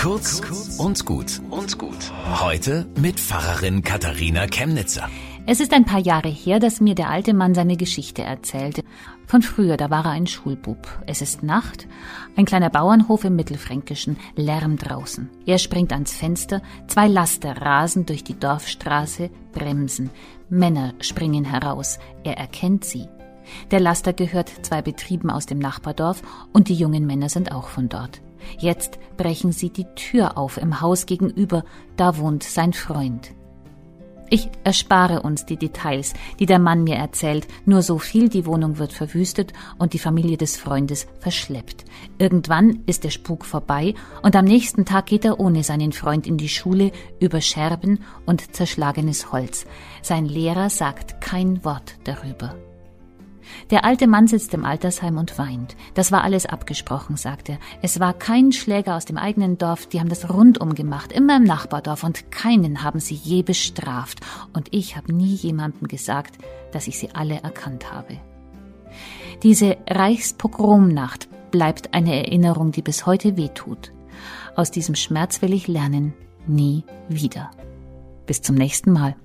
Kurz und gut und gut. Heute mit Pfarrerin Katharina Chemnitzer. Es ist ein paar Jahre her, dass mir der alte Mann seine Geschichte erzählte. Von früher, da war er ein Schulbub. Es ist Nacht, ein kleiner Bauernhof im Mittelfränkischen, Lärm draußen. Er springt ans Fenster, zwei Laster rasen durch die Dorfstraße, bremsen. Männer springen heraus, er erkennt sie. Der Laster gehört zwei Betrieben aus dem Nachbardorf und die jungen Männer sind auch von dort. Jetzt brechen sie die Tür auf im Haus gegenüber, da wohnt sein Freund. Ich erspare uns die Details, die der Mann mir erzählt, nur so viel, die Wohnung wird verwüstet und die Familie des Freundes verschleppt. Irgendwann ist der Spuk vorbei und am nächsten Tag geht er ohne seinen Freund in die Schule über Scherben und zerschlagenes Holz. Sein Lehrer sagt kein Wort darüber. Der alte Mann sitzt im Altersheim und weint. Das war alles abgesprochen, sagt er. Es war kein Schläger aus dem eigenen Dorf, die haben das rundum gemacht, immer im Nachbardorf, und keinen haben sie je bestraft. Und ich habe nie jemandem gesagt, dass ich sie alle erkannt habe. Diese Reichspogromnacht bleibt eine Erinnerung, die bis heute wehtut. Aus diesem Schmerz will ich lernen, nie wieder. Bis zum nächsten Mal.